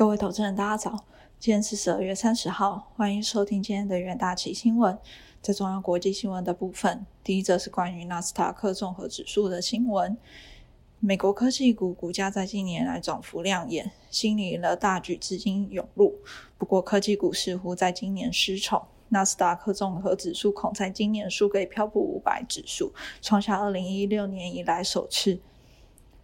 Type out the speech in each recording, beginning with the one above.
各位投资人，大家早！今天是十二月三十号，欢迎收听今天的元大旗新闻。在重要国际新闻的部分，第一则是关于纳斯达克综合指数的新闻。美国科技股股价在近年来涨幅亮眼，吸引了大举资金涌入。不过，科技股似乎在今年失宠，纳斯达克综合指数恐在今年输给标普五百指数，创下二零一六年以来首次。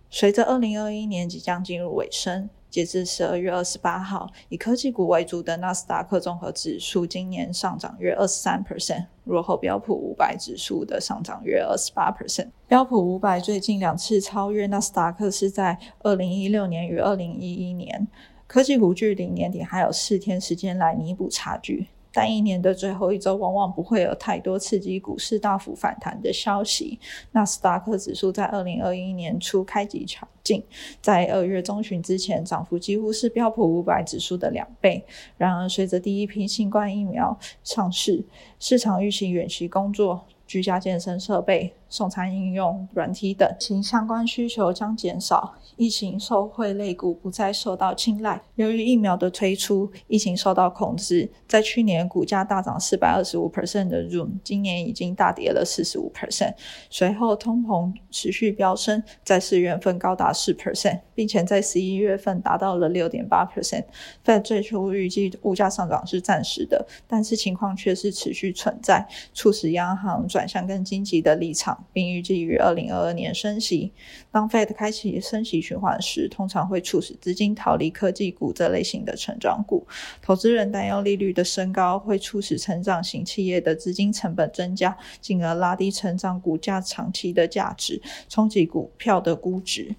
随着二零二一年即将进入尾声。截至十二月二十八号，以科技股为主的纳斯达克综合指数今年上涨约二十三 percent，落后标普五百指数的上涨约二十八 percent。标普五百最近两次超越纳斯达克是在二零一六年与二零一一年。科技股距离年底还有四天时间来弥补差距。但一年的最后一周，往往不会有太多刺激股市大幅反弹的消息。纳斯达克指数在二零二一年初开启强劲，在二月中旬之前，涨幅几乎是标普五百指数的两倍。然而，随着第一批新冠疫苗上市，市场预期远期工作。居家健身设备、送餐应用软体等其相关需求将减少，疫情受惠类股不再受到青睐。由于疫苗的推出，疫情受到控制，在去年股价大涨四百二十五 percent 的 Zoom，今年已经大跌了四十五 percent。随后通膨持续飙升，在四月份高达四 percent，并且在十一月份达到了六点八 percent。Fed 最初预计物价上涨是暂时的，但是情况却是持续存在，促使央行。转向更积极的立场，并预计于二零二二年升息。当 Fed 开启升息循环时，通常会促使资金逃离科技股这类型的成长股。投资人担忧利率的升高会促使成长型企业的资金成本增加，进而拉低成长股价长期的价值，冲击股票的估值。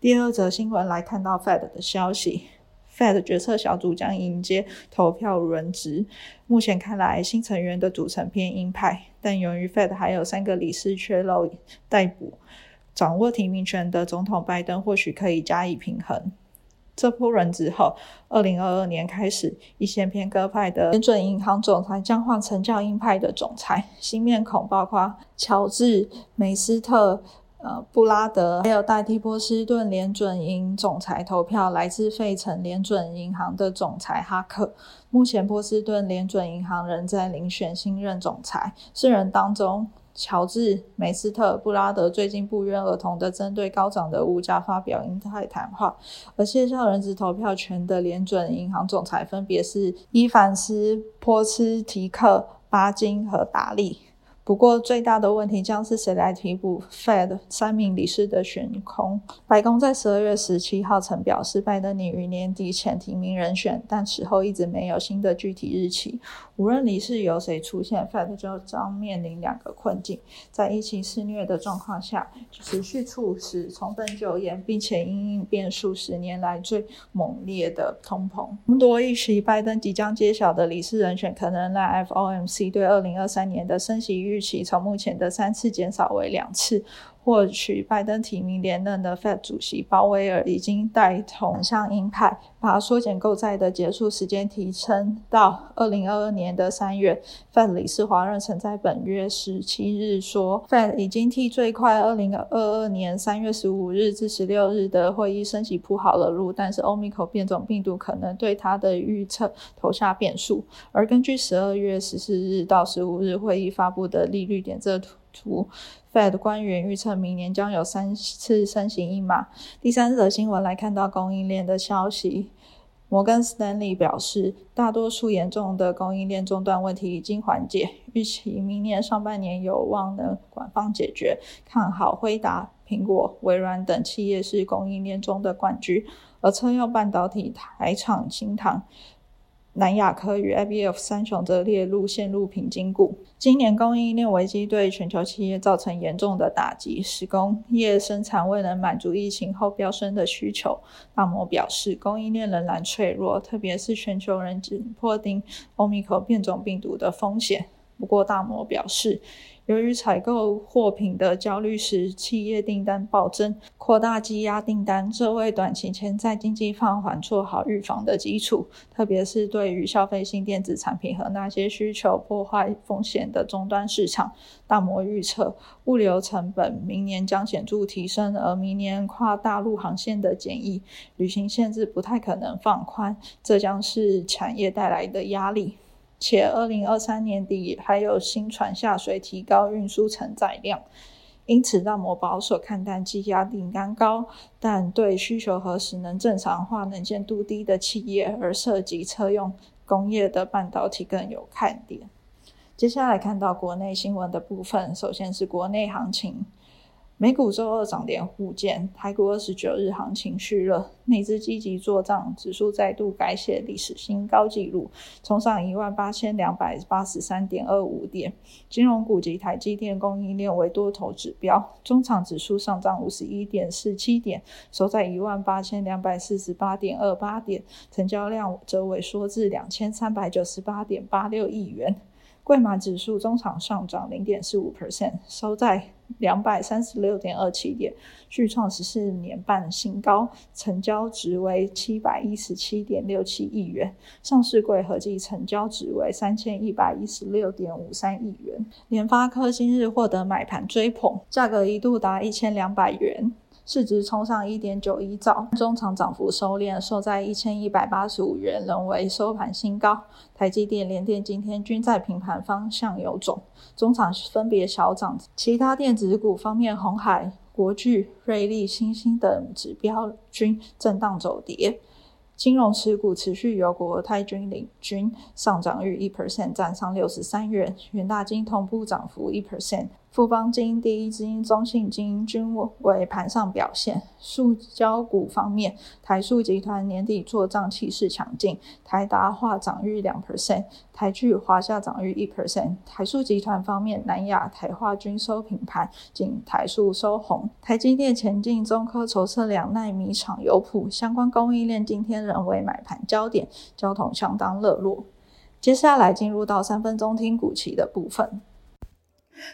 第二则新闻来看到 Fed 的消息。Fed 决策小组将迎接投票轮值。目前看来，新成员的组成偏鹰派，但由于 Fed 还有三个理事缺漏逮捕，掌握提名权的总统拜登或许可以加以平衡。这波轮值后，二零二二年开始，一些偏鸽派的联准银行总裁将换成较鹰派的总裁。新面孔包括乔治·梅斯特。呃，布拉德还有代替波士顿联准银总裁投票，来自费城联准银行的总裁哈克。目前波士顿联准银行仍在遴选新任总裁。四人当中，乔治、梅斯特、布拉德最近不约而同的针对高涨的物价发表鹰派谈话。而卸下人质投票权的联准银行总裁分别是伊凡斯、波斯提克、巴金和达利。不过，最大的问题将是谁来替补 Fed 三名理事的悬空。白宫在十二月十七号曾表示，拜登拟于年底前提名人选，但此后一直没有新的具体日期。无论理事由谁出现，Fed 就将面临两个困境：在疫情肆虐的状况下，持续促使重振就业，并且因应变数十年来最猛烈的通膨。多预期拜登即将揭晓的理事人选，可能让 FOMC 对二零二三年的升息预预期从目前的三次减少为两次。获取拜登提名连任的 Fed 主席鲍威尔已经带同向鹰派，把缩减购债的结束时间提升到二零二二年的三月。Fed 理事华润曾在本月十七日说，Fed 已经替最快二零二二年三月十五日至十六日的会议升级铺好了路，但是欧米克变种病毒可能对他的预测投下变数。而根据十二月十四日到十五日会议发布的利率点阵图。图 Fed 官员预测明年将有三次升息一码。第三则新闻来看到供应链的消息，摩根斯丹利表示，大多数严重的供应链中断问题已经缓解，预期明年上半年有望能管方解决。看好辉达、苹果、微软等企业是供应链中的冠军，而车用半导体台厂新唐。南亚科与 IBF 三雄则列入陷入瓶颈股。今年供应链危机对全球企业造成严重的打击，使工业生产未能满足疫情后飙升的需求。大摩表示，供应链仍然脆弱，特别是全球人紧迫盯欧米克变种病毒的风险。不过大摩表示。由于采购货品的焦虑使企业订单暴增，扩大积压订单，这为短期潜在经济放缓做好预防的基础。特别是对于消费性电子产品和那些需求破坏风险的终端市场，大摩预测物流成本明年将显著提升，而明年跨大陆航线的检疫、旅行限制不太可能放宽，这将是产业带来的压力。且二零二三年底还有新船下水，提高运输承载量，因此让某保守看淡积压订单高，但对需求何时能正常化、能见度低的企业而涉及车用工业的半导体更有看点。接下来看到国内新闻的部分，首先是国内行情。美股周二涨跌互见，台股二十九日行情续热，内资积极做账，指数再度改写历史新高纪录，冲上一万八千两百八十三点二五点。金融股及台积电供应链为多头指标，中场指数上涨五十一点四七点，收在一万八千两百四十八点二八点，成交量则萎缩至两千三百九十八点八六亿元。贵马指数中场上涨零点四五 percent，收在两百三十六点二七点，续创十四年半新高，成交值为七百一十七点六七亿元，上市柜合计成交值为三千一百一十六点五三亿元。联发科今日获得买盘追捧，价格一度达一千两百元。市值冲上一点九一兆，中场涨幅收敛，收在一千一百八十五元，仍为收盘新高。台积电、联电今天均在平盘方向有走，中场分别小涨。其他电子股方面，红海、国巨、瑞丽、新兴等指标均震荡走跌。金融持股持续由国泰君领军，上涨逾一 percent，站上六十三元。元大金同步涨幅一 percent。富邦金、第一金、中信金均为盘上表现。塑胶股方面，台塑集团年底做账气势强劲，台达化涨逾两 percent，台聚、华夏涨逾一 percent。台塑集团方面，南亚、台化均收平盘，仅台塑收红。台积电前进中科筹设两纳米厂有谱，相关供应链今天仍为买盘焦点，交通相当热络。接下来进入到三分钟听股期的部分。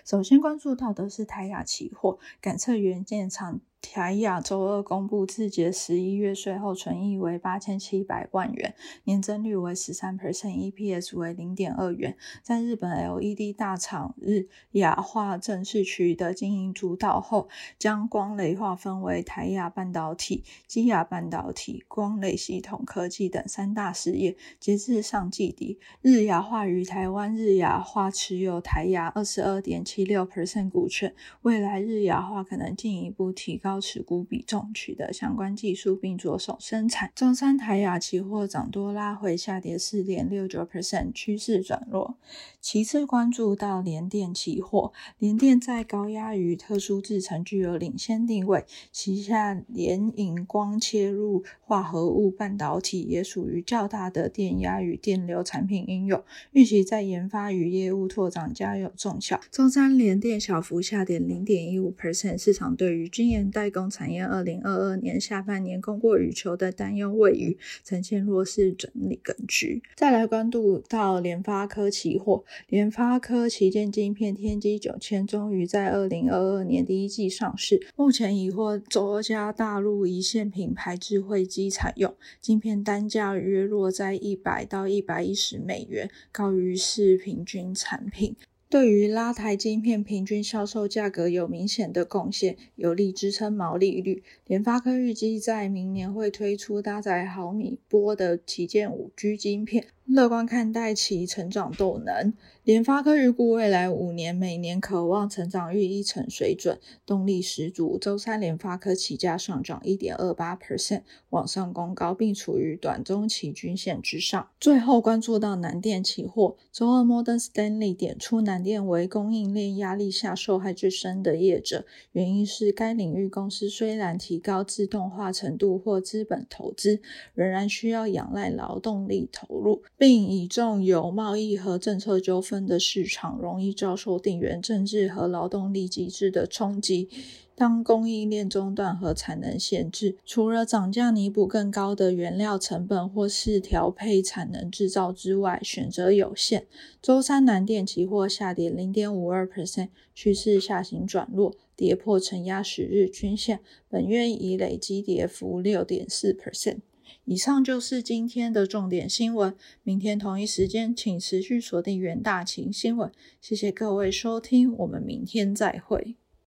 首先关注到的是台亚期货，感测元件厂。台亚周二公布自节十一月税后纯益为八千七百万元，年增率为十三 percent，EPS 为零点二元。在日本 LED 大厂日亚化正式取得经营主导后，将光磊划分为台亚半导体、基亚半导体、光磊系统科技等三大事业。截至上季底，日亚化于台湾日亚化持有台亚二十二点七六 percent 股权，未来日亚化可能进一步提高。高持股比重，取得相关技术，并着手生产。中山台亚期货涨多拉回，下跌四点六九 percent，趋势转弱。其次关注到联电期货，联电在高压与特殊制程具有领先地位，旗下联影光切入化合物半导体也属于较大的电压与电流产品应用，预期在研发与业务拓展加有重效。中山联电小幅下跌零点一五 percent，市场对于晶圆。代工产业二零二二年下半年供过于求的担忧未愈，呈现弱势整理格局。再来关注到联发科期货，联发科旗舰晶片天玑九千终于在二零二二年第一季上市，目前已获多家大陆一线品牌智慧机采用，晶片单价约落在一百到一百一十美元，高于市平均产品。对于拉抬晶片平均销售价格有明显的贡献，有力支撑毛利率。联发科预计在明年会推出搭载毫米波的旗舰五 G 晶片。乐观看待其成长动能。联发科预估未来五年每年渴望成长逾一成水准，动力十足。周三联发科起价上涨一点二八 percent，往上攻高，并处于短中期均线之上。最后关注到南电期货，周二摩登 Stanley 点出南电为供应链压力下受害最深的业者，原因是该领域公司虽然提高自动化程度或资本投资，仍然需要仰赖劳动力投入。并倚重有贸易和政策纠纷的市场，容易遭受地缘政治和劳动力机制的冲击。当供应链中断和产能限制，除了涨价弥补更高的原料成本或是调配产能制造之外，选择有限。周三南电期货下跌零点五二 percent，趋势下行转弱，跌破承压十日均线，本月已累积跌幅六点四 percent。以上就是今天的重点新闻。明天同一时间，请持续锁定元大晴新闻。谢谢各位收听，我们明天再会。